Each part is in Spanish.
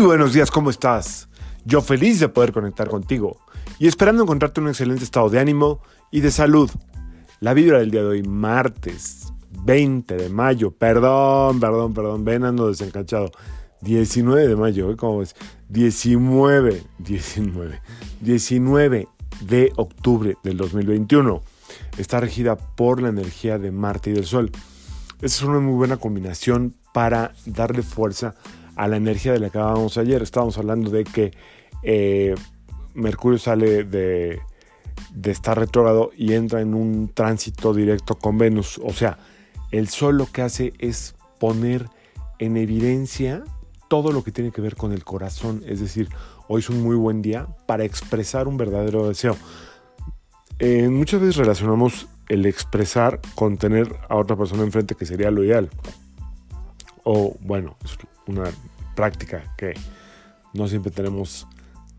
Buenos días, ¿cómo estás? Yo feliz de poder conectar contigo y esperando encontrarte en un excelente estado de ánimo y de salud. La vibra del día de hoy, martes 20 de mayo, perdón, perdón, perdón, ven ando desencanchado. 19 de mayo, ¿eh? ¿cómo ves? 19, 19, 19 de octubre del 2021. Está regida por la energía de Marte y del Sol. Esa es una muy buena combinación para darle fuerza a la energía de la que hablábamos ayer. Estábamos hablando de que eh, Mercurio sale de, estar retrógrado y entra en un tránsito directo con Venus. O sea, el Sol lo que hace es poner en evidencia todo lo que tiene que ver con el corazón. Es decir, hoy es un muy buen día para expresar un verdadero deseo. Eh, muchas veces relacionamos el expresar con tener a otra persona enfrente, que sería lo ideal. O bueno, una práctica que no siempre tenemos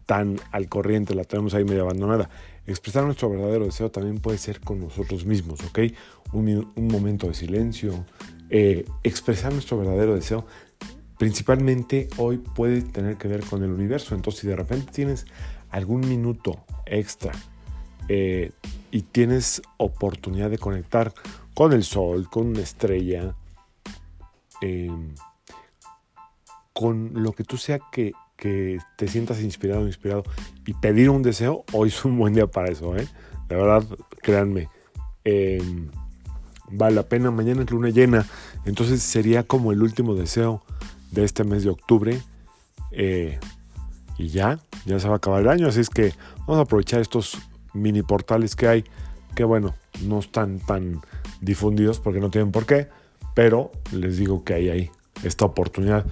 tan al corriente, la tenemos ahí medio abandonada. Expresar nuestro verdadero deseo también puede ser con nosotros mismos, ¿ok? Un, momento de silencio. Eh, expresar nuestro verdadero deseo principalmente hoy puede tener que ver con el universo. Entonces, si de repente tienes algún minuto extra eh, y tienes oportunidad de conectar con el sol, con una estrella, eh, con lo que tú sea que, que, te sientas inspirado inspirado y pedir un deseo, hoy es un buen día para eso, ¿eh? De verdad, créanme. Eh, vale la pena, mañana es luna llena, entonces sería como el último deseo de este mes de octubre. Eh, y ya, ya se va a acabar el año, así es que vamos a aprovechar estos mini portales que hay, que bueno, no están tan difundidos porque no tienen por qué, pero les digo que hay ahí esta oportunidad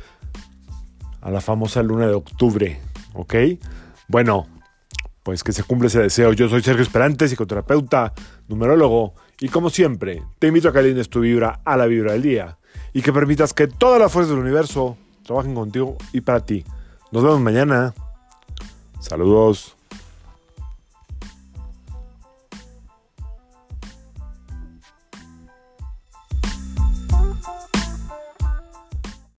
a la famosa luna de octubre, ¿ok? Bueno, pues que se cumple ese deseo. Yo soy Sergio Esperante, psicoterapeuta, numerólogo, y como siempre, te invito a que alines tu vibra a la vibra del día y que permitas que toda la fuerza del universo trabajen contigo y para ti. Nos vemos mañana. Saludos.